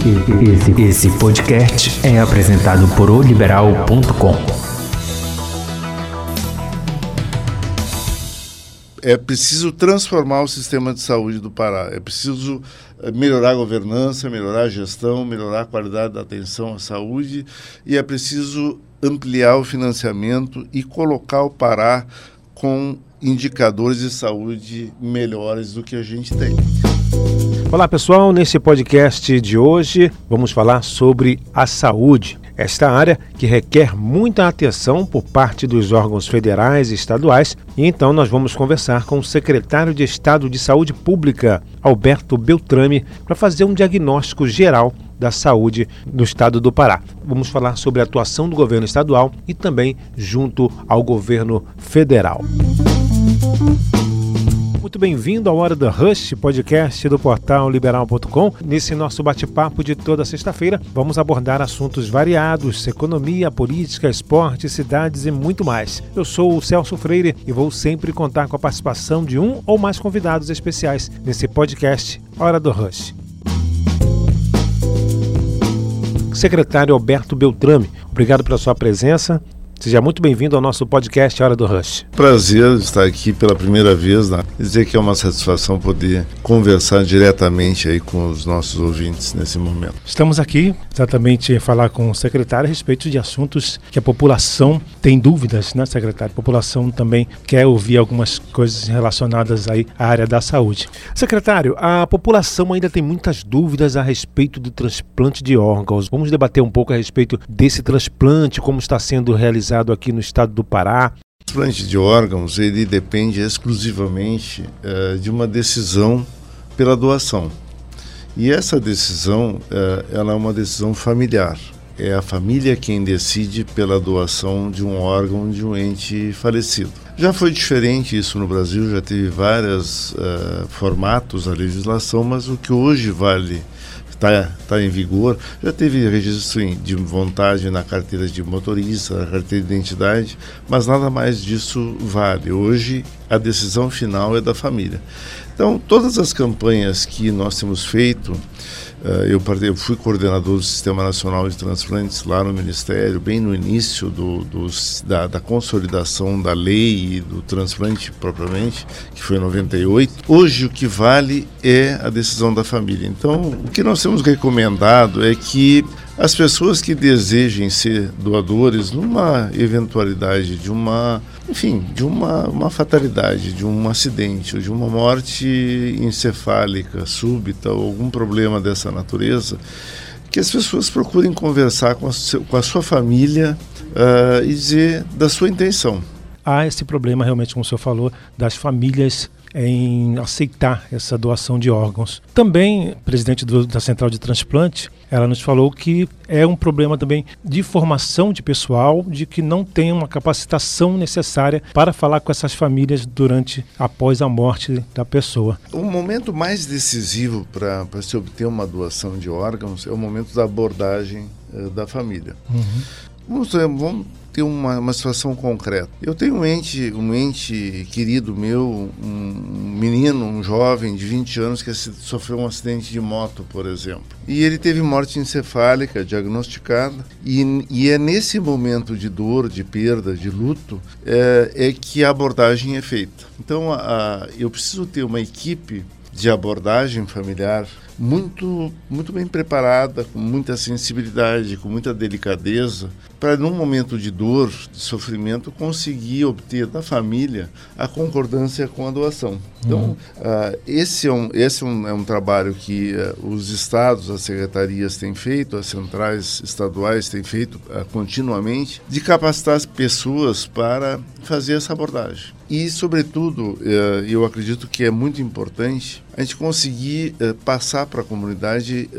Esse, esse podcast é apresentado por oliberal.com. É preciso transformar o sistema de saúde do Pará. É preciso eh, melhorar a governança, melhorar a gestão, melhorar a qualidade da atenção à saúde e é preciso ampliar o financiamento e colocar o Pará com indicadores de saúde melhores do que a gente tem. Olá pessoal, nesse podcast de hoje vamos falar sobre a saúde. Esta área que requer muita atenção por parte dos órgãos federais e estaduais, e então nós vamos conversar com o secretário de Estado de Saúde Pública, Alberto Beltrame, para fazer um diagnóstico geral da saúde no estado do Pará. Vamos falar sobre a atuação do governo estadual e também junto ao governo federal. Muito bem-vindo à Hora do Rush, podcast do portal liberal.com. Nesse nosso bate-papo de toda sexta-feira, vamos abordar assuntos variados: economia, política, esporte, cidades e muito mais. Eu sou o Celso Freire e vou sempre contar com a participação de um ou mais convidados especiais nesse podcast Hora do Rush. Secretário Alberto Beltrame, obrigado pela sua presença. Seja muito bem-vindo ao nosso podcast Hora do Rush. Prazer estar aqui pela primeira vez, né? dizer que é uma satisfação poder conversar diretamente aí com os nossos ouvintes nesse momento. Estamos aqui exatamente falar com o secretário a respeito de assuntos que a população tem dúvidas, né, secretário? A população também quer ouvir algumas coisas relacionadas aí à área da saúde. Secretário, a população ainda tem muitas dúvidas a respeito do transplante de órgãos. Vamos debater um pouco a respeito desse transplante, como está sendo realizado realizado aqui no estado do Pará. O transplante de órgãos ele depende exclusivamente uh, de uma decisão pela doação. E essa decisão uh, ela é uma decisão familiar. É a família quem decide pela doação de um órgão de um ente falecido. Já foi diferente isso no Brasil, já teve vários uh, formatos a legislação, mas o que hoje vale está tá em vigor. Já teve registro de vontade na carteira de motorista, na carteira de identidade, mas nada mais disso vale. Hoje a decisão final é da família. Então, todas as campanhas que nós temos feito, eu, eu, fui coordenador do Sistema Nacional de Transplantes lá no Ministério, bem no início do, do, da, da, consolidação da lei e do transplante propriamente, que foi em 98. Hoje o que vale é a decisão da família. Então, o que nós temos recomendado é que as pessoas que desejem ser doadores numa eventualidade de uma, enfim, de uma, uma fatalidade, de um acidente, ou de uma morte encefálica súbita ou algum problema dessa natureza, que as pessoas procurem conversar com a, com a sua família uh, e dizer da sua intenção. Há esse problema realmente, como o senhor falou, das famílias em aceitar essa doação de órgãos. Também, presidente do, da Central de Transplante, ela nos falou que é um problema também de formação de pessoal, de que não tem uma capacitação necessária para falar com essas famílias durante, após a morte da pessoa. O momento mais decisivo para se obter uma doação de órgãos é o momento da abordagem uh, da família. Uhum. Vamos, vamos ter uma, uma situação concreta. Eu tenho um ente, um ente querido meu, um menino, um jovem de 20 anos que sofreu um acidente de moto, por exemplo. E ele teve morte encefálica diagnosticada. E, e é nesse momento de dor, de perda, de luto, é, é que a abordagem é feita. Então, a, a, eu preciso ter uma equipe de abordagem familiar muito muito bem preparada, com muita sensibilidade, com muita delicadeza, para num momento de dor, de sofrimento, conseguir obter da família a concordância com a doação. Então, uhum. uh, esse, é um, esse é um, é um trabalho que uh, os estados, as secretarias têm feito, as centrais estaduais têm feito uh, continuamente, de capacitar as pessoas para fazer essa abordagem. E, sobretudo, eu acredito que é muito importante a gente conseguir passar para a comunidade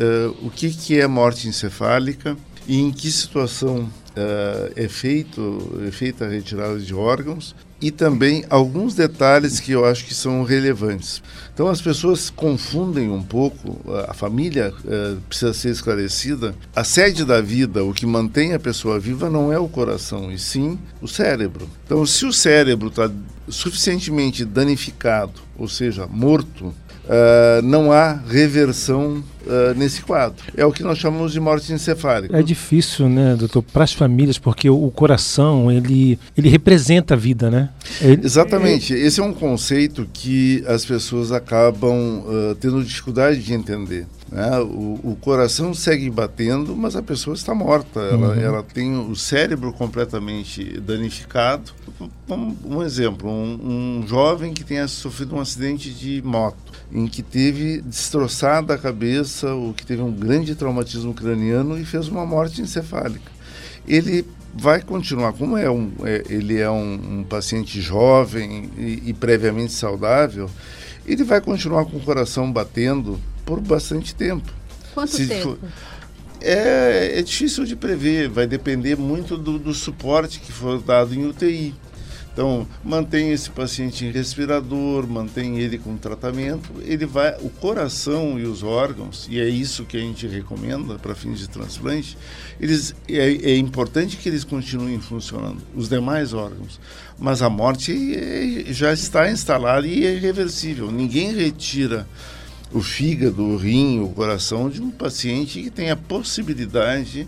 o que, que é morte encefálica e em que situação uh, é, feito, é feita a retirada de órgãos e também alguns detalhes que eu acho que são relevantes. Então as pessoas confundem um pouco, a família uh, precisa ser esclarecida. A sede da vida, o que mantém a pessoa viva, não é o coração, e sim o cérebro. Então, se o cérebro está suficientemente danificado, ou seja, morto, uh, não há reversão uh, nesse quadro. É o que nós chamamos de morte encefálica. É difícil, né, doutor, para as famílias, porque o, o, coração, ele, ele representa a vida, né? Ele, Exatamente. Esse é um conceito que as pessoas acabam uh, tendo dificuldade de entender. Né? O, o, coração segue batendo, mas a pessoa está morta. Ela, uhum. ela tem o cérebro completamente danificado. Um, um exemplo: um, um, jovem que tenha sofrido um acidente de moto, em que teve destroçada a cabeça, ou que teve um grande traumatismo craniano e fez uma morte encefálica. Ele vai continuar, como é um, é, ele é um, um paciente jovem e, e previamente saudável, ele vai continuar com o coração batendo por bastante tempo. Quanto Se tempo? For, é, é difícil de prever, vai depender muito do, do suporte que for dado em UTI. Então, mantém esse paciente em respirador, mantém ele com tratamento, ele vai, o coração e os órgãos, e é isso que a gente recomenda para fins de transplante, eles, é, é, importante que eles continuem funcionando, os demais órgãos. Mas a morte é, já está instalada e é irreversível. Ninguém retira o fígado, o rim, o coração de um paciente que tem a possibilidade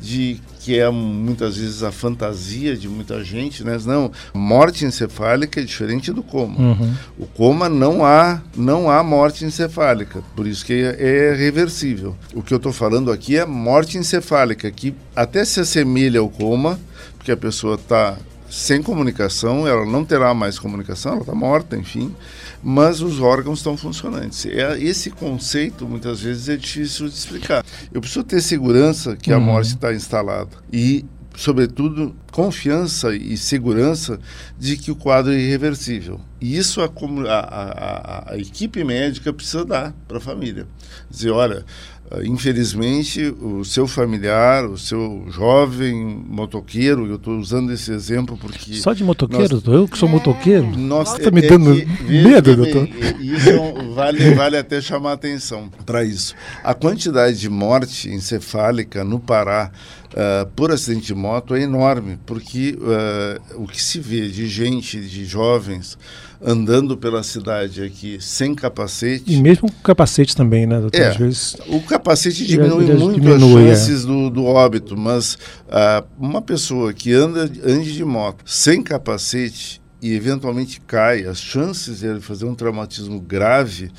de que é muitas vezes a fantasia de muita gente, né? Não, morte encefálica é diferente do coma. Uhum. O coma não há não há morte encefálica, por isso que é, é reversível. O que eu estou falando aqui é morte encefálica, que até se assemelha ao coma, porque a pessoa está sem comunicação, ela não terá mais comunicação, ela está morta, enfim, mas os órgãos estão funcionantes. É, esse conceito, muitas vezes, é difícil de explicar. Eu preciso ter segurança que a uhum. morte está instalada e, sobretudo, confiança e segurança de que o quadro é irreversível. E isso a, a, a, a equipe médica precisa dar para a família. Dizer, olha, ah, infelizmente, o seu familiar, o seu jovem motoqueiro, eu estou usando esse exemplo porque. Só de motoqueiro, nós? Eu que sou é. motoqueiro? Nossa, está me é dando é que, medo, doutor. Isso vale, vale até chamar atenção para isso. A quantidade de morte encefálica no Pará uh, por acidente de moto é enorme, porque uh, o que se vê de gente, de jovens andando pela cidade aqui sem capacete. E mesmo com capacete também, né, doutor? É, Às vezes... O capacete diminui ele, ele muito diminui, as é. chances é. do, do óbito, mas uh, uma pessoa que anda ande de moto sem capacete e eventualmente cai, as chances de ele fazer um traumatismo grave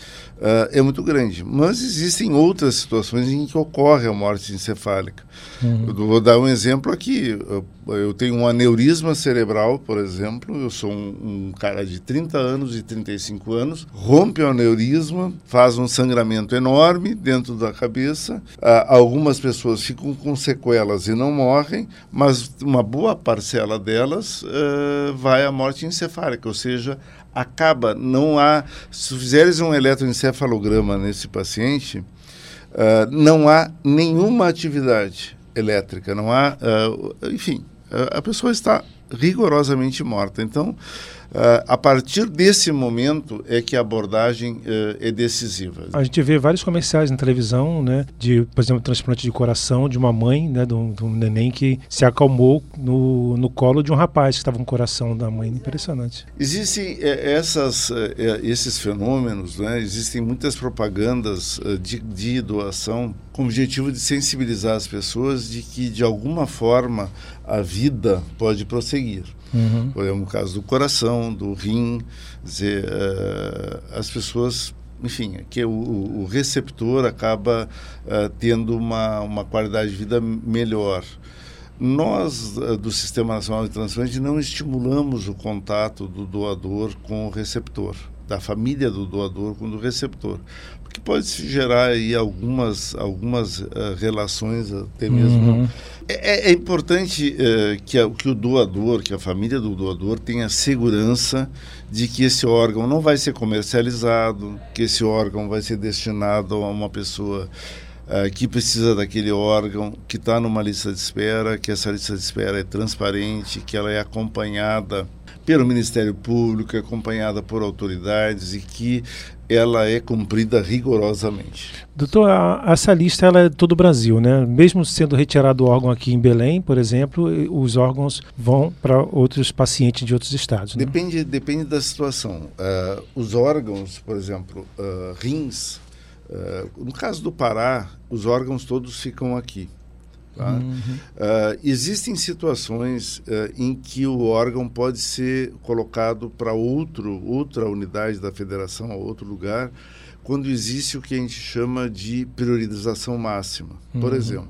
uh, é muito grande. Mas existem outras situações em que ocorre a morte encefálica. Uhum. Eu vou dar um exemplo aqui. Eu, tenho um aneurisma cerebral, por exemplo. Eu sou um, um, cara de 30 anos e 35 anos. Rompe o aneurisma, faz um sangramento enorme dentro da cabeça. Uh, algumas pessoas ficam com sequelas e não morrem, mas uma boa parcela delas uh, vai à morte encefálica, ou seja, acaba, não há. Se fizeres um eletroencefalograma nesse paciente, uh, não há nenhuma atividade elétrica, não há. Uh, enfim, a pessoa está rigorosamente morta. Então, Uh, a partir desse momento é que a abordagem uh, é decisiva. A gente vê vários comerciais na televisão, né, de, por exemplo, transplante de coração de uma mãe, né, de um, de um neném que se acalmou no, no colo de um rapaz que estava com o coração da mãe. Impressionante. Existem é, essas, é, esses fenômenos, né, existem muitas propagandas de, de doação com o objetivo de sensibilizar as pessoas de que, de alguma forma, a vida pode prosseguir. Uhum. Por exemplo, no caso do coração, do rim, dizer, uh, as pessoas enfim, que o, o receptor acaba uh, tendo uma, uma qualidade de vida melhor. Nós, uh, do Sistema Nacional de Transplante, não estimulamos o contato do doador com o receptor, da família do doador com o receptor, porque pode gerar aí algumas, algumas uh, relações até mesmo uhum. É, é, importante uh, que, a, que o doador, que a família do doador tenha segurança de que esse órgão não vai ser comercializado, que esse órgão vai ser destinado a uma pessoa uh, que precisa daquele órgão, que está numa lista de espera, que essa lista de espera é transparente, que ela é acompanhada pelo Ministério Público, acompanhada por autoridades e que ela é cumprida rigorosamente. Doutor, a, essa lista ela é todo o Brasil, né? Mesmo sendo retirado o órgão aqui em Belém, por exemplo, os órgãos vão para outros pacientes de outros estados. Né? Depende, depende da situação. Uh, os órgãos, por exemplo, uh, rins, Uh, no caso do Pará, os órgãos todos ficam aqui. Tá? Uhum. Uh, existem situações uh, em que o órgão pode ser colocado para outro outra unidade da federação, a outro lugar, quando existe o que a gente chama de priorização máxima. Uhum. Por exemplo,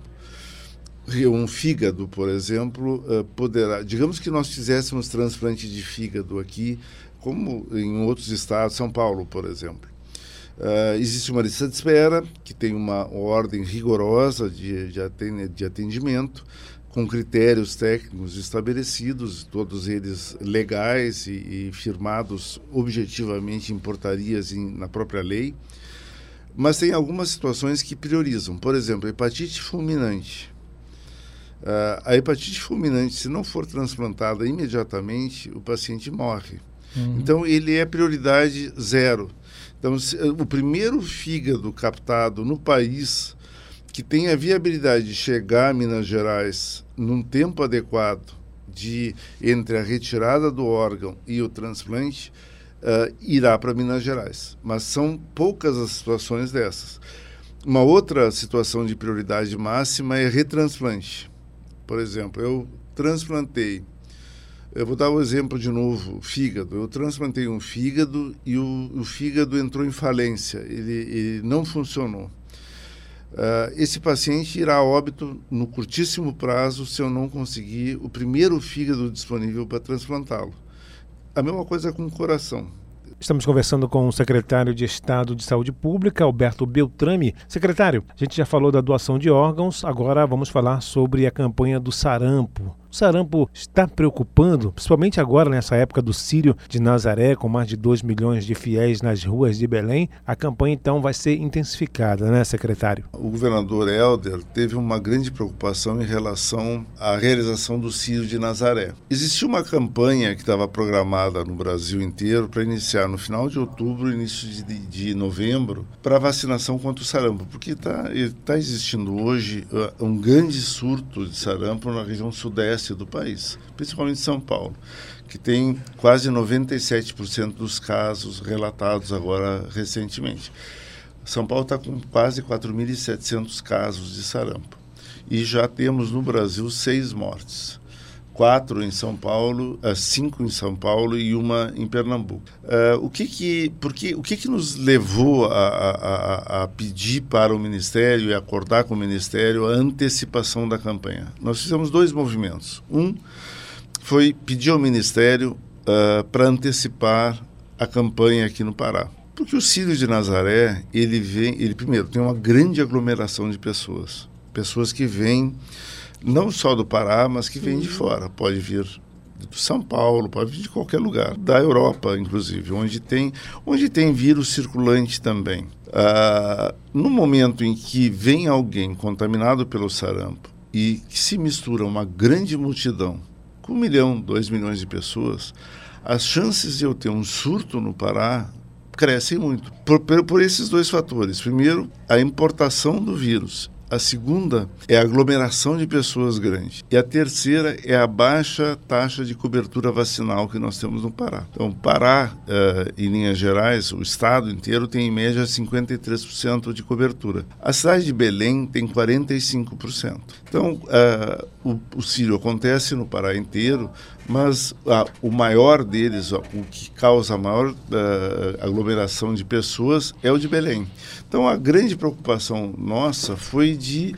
um fígado, por exemplo, uh, poderá. Digamos que nós fizéssemos transplante de fígado aqui, como em outros estados, São Paulo, por exemplo. Uh, existe uma lista de espera que tem uma ordem rigorosa de, de atendimento, com critérios técnicos estabelecidos, todos eles legais e, e firmados objetivamente em portarias em, na própria lei. Mas tem algumas situações que priorizam. Por exemplo, hepatite fulminante. Uh, a hepatite fulminante, se não for transplantada imediatamente, o paciente morre. Uhum. Então, ele é prioridade zero. Então, o primeiro fígado captado no país que tem a viabilidade de chegar a Minas Gerais num tempo adequado de entre a retirada do órgão e o transplante uh, irá para Minas Gerais. Mas são poucas as situações dessas. Uma outra situação de prioridade máxima é retransplante. Por exemplo, eu transplantei eu vou dar o um exemplo de novo, fígado. Eu transplantei um fígado e o, o fígado entrou em falência, ele, ele não funcionou. Uh, esse paciente irá a óbito no curtíssimo prazo se eu não conseguir o primeiro fígado disponível para transplantá-lo. A mesma coisa com o coração. Estamos conversando com o secretário de Estado de Saúde Pública, Alberto Beltrame. Secretário, a gente já falou da doação de órgãos, agora vamos falar sobre a campanha do sarampo. O sarampo está preocupando, principalmente agora nessa época do Sírio de Nazaré, com mais de 2 milhões de fiéis nas ruas de Belém. A campanha então vai ser intensificada, né, secretário? O governador Helder teve uma grande preocupação em relação à realização do Sírio de Nazaré. Existia uma campanha que estava programada no Brasil inteiro para iniciar no final de outubro, início de, de novembro, para vacinação contra o sarampo, porque está tá existindo hoje uh, um grande surto de sarampo na região sudeste do país, principalmente São Paulo, que tem quase 97% dos casos relatados agora recentemente. São Paulo está com quase 4.700 casos de sarampo. E já temos no Brasil seis mortes quatro em São Paulo, uh, cinco em São Paulo e uma em Pernambuco. Uh, o que que, porque, o que que nos levou a, a, a, pedir para o Ministério e acordar com o Ministério a antecipação da campanha? Nós fizemos dois movimentos. Um foi pedir ao Ministério uh, para antecipar a campanha aqui no Pará. Porque o Círio de Nazaré, ele vem, ele primeiro tem uma grande aglomeração de pessoas, pessoas que vêm não só do Pará, mas que vem de fora. Pode vir de São Paulo, pode vir de qualquer lugar, da Europa, inclusive, onde tem, onde tem vírus circulante também. Ah, no momento em que vem alguém contaminado pelo sarampo e que se mistura uma grande multidão, com um milhão, dois milhões de pessoas, as chances de eu ter um surto no Pará crescem muito. Por, por, esses dois fatores. Primeiro, a importação do vírus a segunda é a aglomeração de pessoas grande. E a terceira é a baixa taxa de cobertura vacinal que nós temos no Pará. Então, Pará, uh, em linhas gerais, o estado inteiro tem em média 53% de cobertura. A cidade de Belém tem 45%. Então, uh, o, o Sírio acontece no Pará inteiro, mas uh, o maior deles, o que causa a maior aglomeração de pessoas, é o de Belém. Então, a grande preocupação nossa foi de.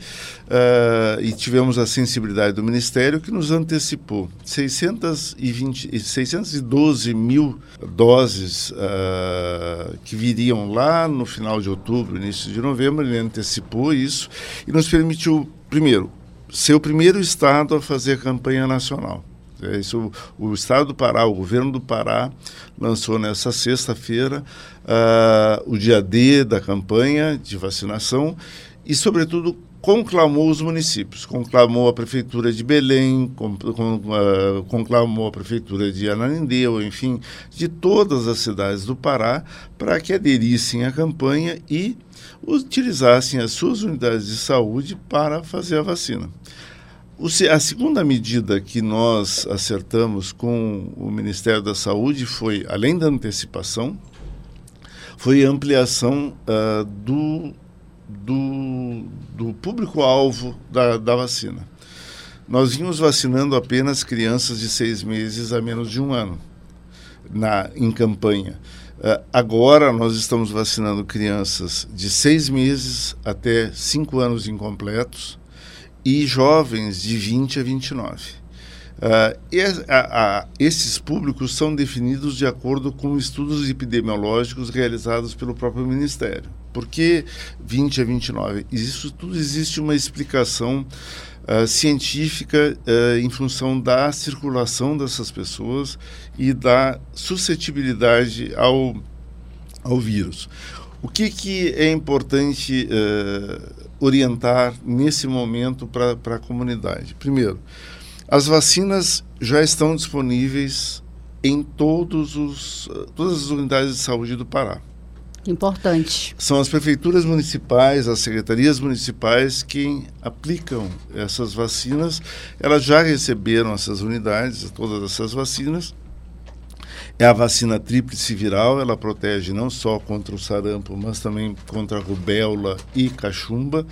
Uh, e tivemos a sensibilidade do Ministério que nos antecipou 620, 612 mil doses uh, que viriam lá no final de outubro, início de novembro. Ele antecipou isso e nos permitiu, primeiro, ser o primeiro estado a fazer campanha nacional. É isso, o Estado do Pará, o governo do Pará, lançou nessa sexta-feira uh, o dia D da campanha de vacinação e, sobretudo, conclamou os municípios, conclamou a prefeitura de Belém, uh, conclamou a prefeitura de Ananindeu, enfim, de todas as cidades do Pará, para que aderissem à campanha e utilizassem as suas unidades de saúde para fazer a vacina. A segunda medida que nós acertamos com o Ministério da Saúde foi, além da antecipação, foi a ampliação uh, do, do, do público-alvo da, da vacina. Nós vimos vacinando apenas crianças de seis meses a menos de um ano na, em campanha. Uh, agora nós estamos vacinando crianças de seis meses até cinco anos incompletos e jovens de 20 a 29. Uh, e a, a, esses públicos são definidos de acordo com estudos epidemiológicos realizados pelo próprio Ministério. Por que 20 a 29? Isso tudo existe uma explicação uh, científica uh, em função da circulação dessas pessoas e da suscetibilidade ao, ao vírus. O que, que é importante orientar nesse momento para a comunidade? Primeiro, as vacinas já estão disponíveis em todos os, todas as unidades de saúde do Pará. Importante. São as prefeituras municipais, as secretarias municipais que aplicam essas vacinas. Elas já receberam essas unidades, todas essas vacinas. É a vacina tríplice viral, ela protege não só contra o sarampo, mas também contra a rubéola e cachumba.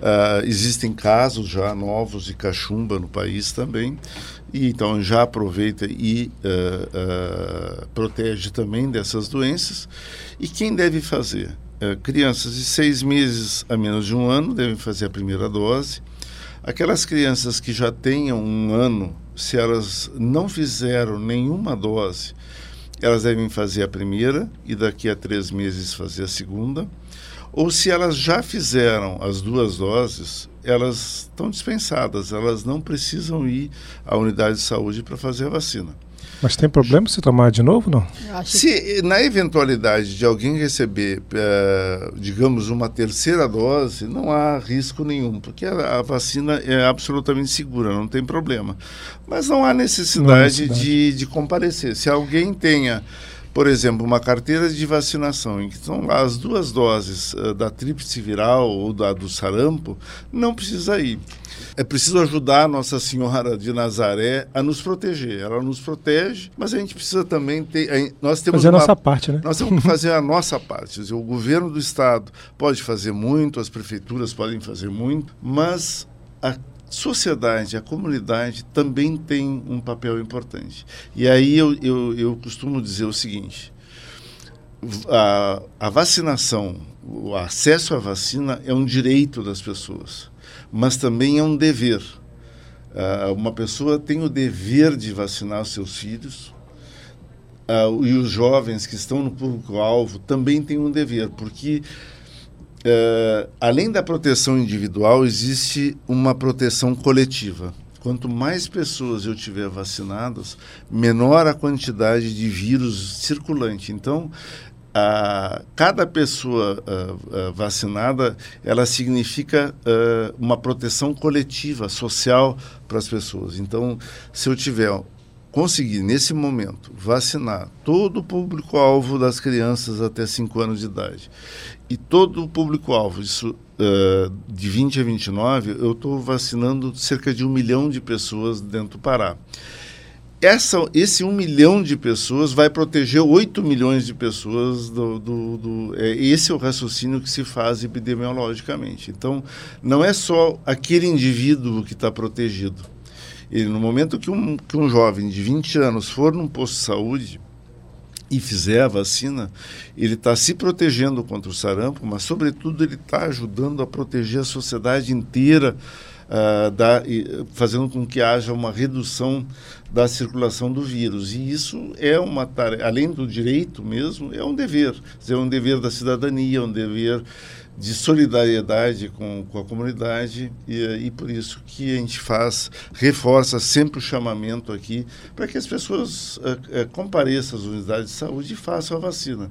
Uh, existem casos já novos de cachumba no país também, e então já aproveita e uh, uh, protege também dessas doenças. E quem deve fazer? crianças de seis meses a menos de um ano devem fazer a primeira dose. Aquelas crianças que já tenham um ano, se elas não fizeram nenhuma dose, elas devem fazer a primeira e daqui a três meses fazer a segunda ou se elas já fizeram as duas doses, elas estão dispensadas, elas não precisam ir à unidade de saúde para fazer a vacina. Mas tem problema se tomar de novo, não? Se na eventualidade de alguém receber, é, digamos, uma terceira dose, não há risco nenhum, porque a, a, vacina é absolutamente segura, não tem problema. Mas não há necessidade, não há necessidade. De, de comparecer. Se alguém tenha por exemplo, uma carteira de vacinação em que estão lá as duas doses uh, da tríplice viral ou da do sarampo, não precisa ir. É preciso ajudar Nossa Senhora de Nazaré a nos proteger. Ela nos protege, mas a gente precisa também ter. Nós temos fazer uma, a nossa parte, né? Nós temos que fazer a nossa parte. Dizer, o governo do estado pode fazer muito, as prefeituras podem fazer muito, mas a sociedade, a comunidade também tem um papel importante. E aí eu, eu, eu costumo dizer o seguinte: a, a vacinação, o acesso à vacina é um direito das pessoas, mas também é um dever. Uh, uma pessoa tem o dever de vacinar os seus filhos, uh, e os jovens que estão no público-alvo também têm um dever, porque Uh, além da proteção individual, existe uma proteção coletiva. Quanto mais pessoas eu tiver vacinadas, menor a quantidade de vírus circulante. Então, a, cada pessoa uh, uh, vacinada, ela significa uma proteção coletiva, social para as pessoas. Então, se eu tiver conseguir, nesse momento, vacinar todo o público-alvo das crianças até 5 anos de idade e todo o público-alvo, isso uh, de 20 a 29, eu estou vacinando cerca de um milhão de pessoas dentro do Pará. Essa, esse um milhão de pessoas vai proteger 8 milhões de pessoas do, do, do é, esse é o raciocínio que se faz epidemiologicamente. Então, não é só aquele indivíduo que está protegido ele, no momento que um, que um jovem de 20 anos for num posto de saúde e fizer a vacina, ele está se protegendo contra o sarampo, mas, sobretudo, ele está ajudando a proteger a sociedade inteira, uh, da, e, fazendo com que haja uma redução da circulação do vírus. E isso é uma tarefa, além do direito mesmo, é um dever. É um dever da cidadania, é um dever de solidariedade com, com a comunidade e, e por isso que a gente faz, reforça sempre o chamamento aqui para que as pessoas é, é, compareçam às unidades de saúde e façam a vacina.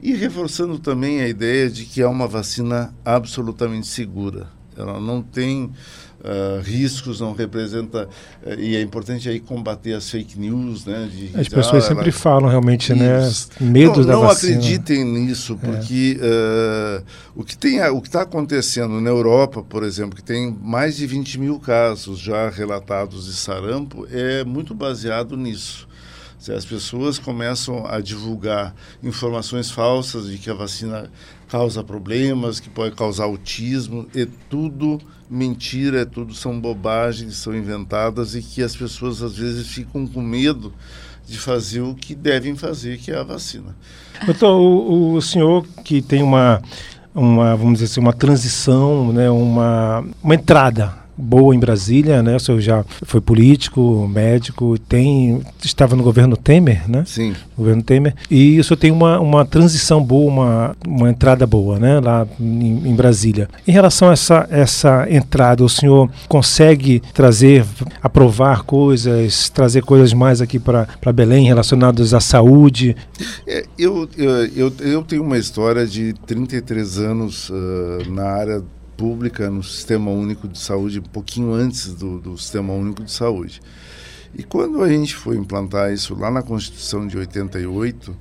E reforçando também a ideia de que é uma vacina absolutamente segura. Ela não tem uh, riscos, não representa. Uh, e é importante aí combater as fake news, né? De, as pessoas ah, sempre ela, falam realmente, né? Medos não, da não vacina. Não acreditem nisso, é. porque uh, o que tem, o que está acontecendo na Europa, por exemplo, que tem mais de 20 mil casos já relatados de sarampo, é muito baseado nisso as pessoas começam a divulgar informações falsas de que a vacina causa problemas, que pode causar autismo, é tudo mentira, é tudo são bobagens, são inventadas e que as pessoas às vezes ficam com medo de fazer o que devem fazer, que é a vacina. Doutor, o, o senhor que tem uma, uma, vamos dizer assim, uma transição, né, uma, uma entrada boa em Brasília, né? O senhor já foi político, médico, tem estava no governo Temer, né? Sim. Governo Temer. E o senhor tem uma, uma transição boa, uma, uma entrada boa, né? Lá em, em Brasília. Em relação a essa, essa entrada, o senhor consegue trazer, aprovar coisas, trazer coisas mais aqui para Belém relacionadas à saúde? É, eu, eu, eu, eu, tenho uma história de 33 anos uh, na área pública no Sistema Único de Saúde, um pouquinho antes do, do Sistema Único de Saúde. E quando a gente foi implantar isso lá na Constituição de 88, uh,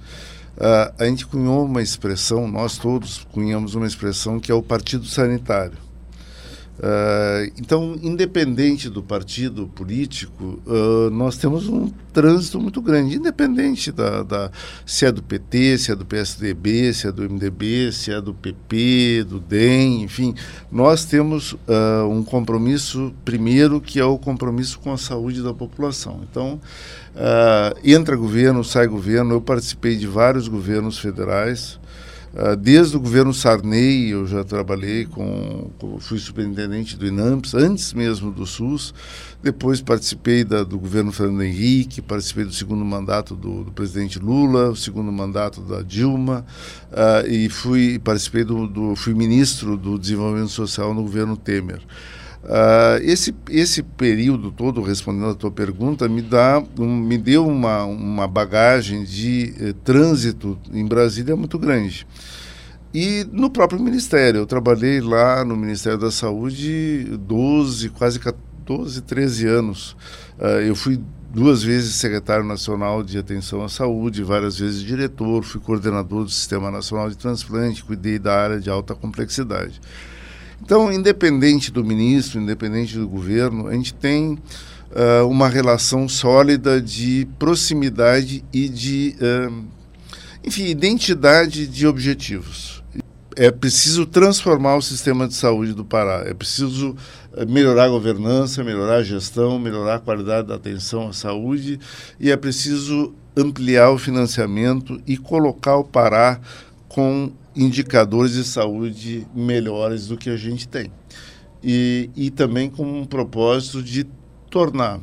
ah, a gente cunhou uma expressão, nós todos cunhamos uma expressão que é o Partido Sanitário. Uh, então, independente do partido político, uh, nós temos um trânsito muito grande, independente da, da, se é do PT, se é do PSDB, se é do MDB, se é do PP, do DEM, enfim, nós temos uh, um compromisso, primeiro, que é o compromisso com a saúde da população. Então, entra governo, sai governo, eu participei de vários governos federais, desde o governo Sarney, eu já trabalhei com, com, fui superintendente do INAMPS, antes mesmo do SUS. Depois participei da, do governo Fernando Henrique, participei do segundo mandato do, do presidente Lula, o segundo mandato da Dilma, uh, e fui participei do, do, fui ministro do Desenvolvimento Social no governo Temer. Uh, esse, esse período todo, respondendo a tua pergunta, me, dá, um, me deu uma, uma bagagem de eh, trânsito em Brasília muito grande. E no próprio Ministério, eu trabalhei lá no Ministério da Saúde 12, quase 14, 13 anos. Uh, eu fui duas vezes secretário nacional de atenção à saúde, várias vezes diretor, fui coordenador do Sistema Nacional de Transplante, cuidei da área de alta complexidade. Então, independente do ministro, independente do governo, a gente tem uh, uma relação sólida de proximidade e de, uh, enfim, identidade de objetivos. É preciso transformar o sistema de saúde do Pará, é preciso eh, melhorar a governança, melhorar a gestão, melhorar a qualidade da atenção à saúde e é preciso ampliar o financiamento e colocar o Pará com indicadores de saúde melhores do que a gente tem. E, e também com um propósito de tornar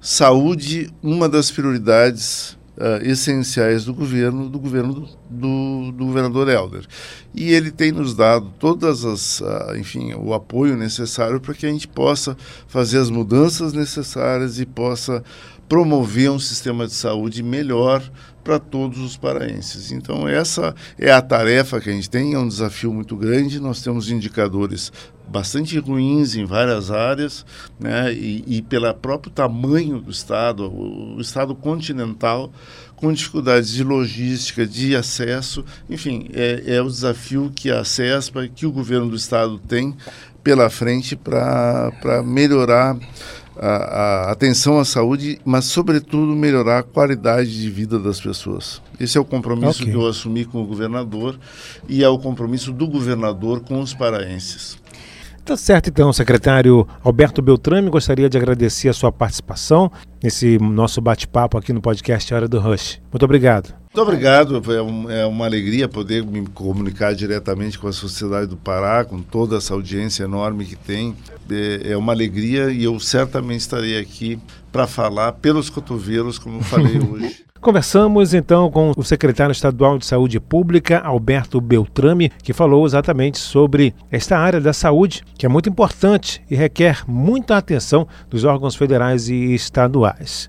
saúde uma das prioridades uh, essenciais do governo, do governo do, do, do, governador Helder. E ele tem nos dado todas as, uh, enfim, o apoio necessário para que a gente possa fazer as mudanças necessárias e possa promover um sistema de saúde melhor para todos os paraenses. Então, essa é a tarefa que a gente tem, é um desafio muito grande. Nós temos indicadores bastante ruins em várias áreas, né? e, e pelo próprio tamanho do Estado, o, Estado continental, com dificuldades de logística, de acesso, enfim, é, é o desafio que a CESPA, que o governo do Estado tem pela frente para melhorar a, a, atenção à saúde, mas, sobretudo, melhorar a qualidade de vida das pessoas. Esse é o compromisso okay. que eu assumi com o governador e é o compromisso do governador com os paraenses. Tá certo, então, secretário Alberto Beltrame, gostaria de agradecer a sua participação nesse nosso bate-papo aqui no podcast Hora do Rush. Muito obrigado. Muito obrigado, é, é uma alegria poder me comunicar diretamente com a sociedade do Pará, com toda essa audiência enorme que tem. É, é uma alegria e eu certamente estarei aqui para falar pelos cotovelos, como falei hoje. Conversamos então com o secretário estadual de Saúde Pública, Alberto Beltrame, que falou exatamente sobre esta área da saúde, que é muito importante e requer muita atenção dos órgãos federais e estaduais.